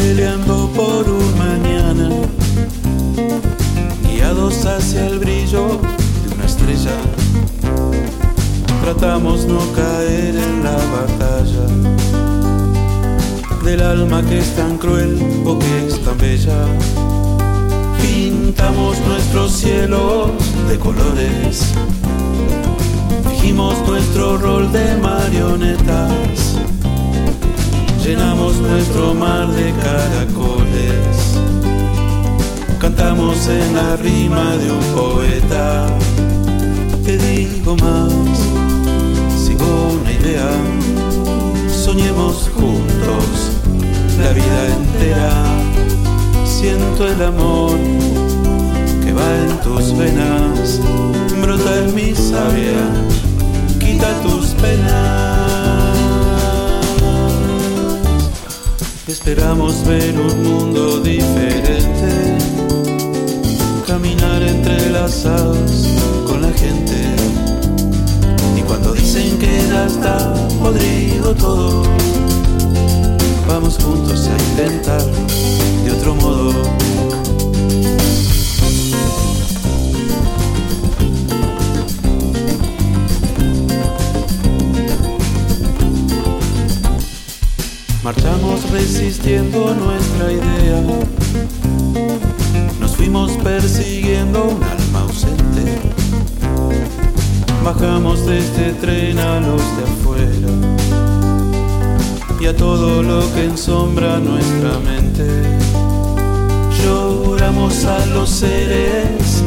peleando por un mañana, guiados hacia el brillo de una estrella. Tratamos no caer en la batalla del alma que es tan cruel o que es tan bella. Pintamos nuestros cielos de colores, dijimos nuestro rol de marioneta de caracoles, cantamos en la rima de un poeta. Te digo más, sigo una idea, soñemos juntos la vida entera. Siento el amor que va en tus venas, brota en mi sabia, quita tus penas. Esperamos ver un mundo diferente, caminar entrelazados con la gente. Y cuando dicen que ya está podrido Marchamos resistiendo nuestra idea. Nos fuimos persiguiendo un alma ausente. Bajamos de este tren a los de afuera y a todo lo que ensombra nuestra mente. Lloramos a los seres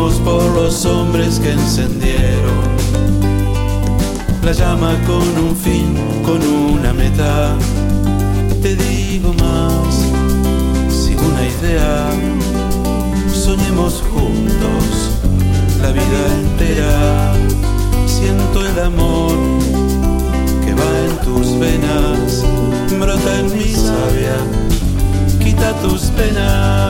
Por los hombres que encendieron la llama con un fin, con una meta. Te digo más, sin una idea, soñemos juntos la vida entera. Siento el amor que va en tus venas, brota en mi sabia, quita tus penas.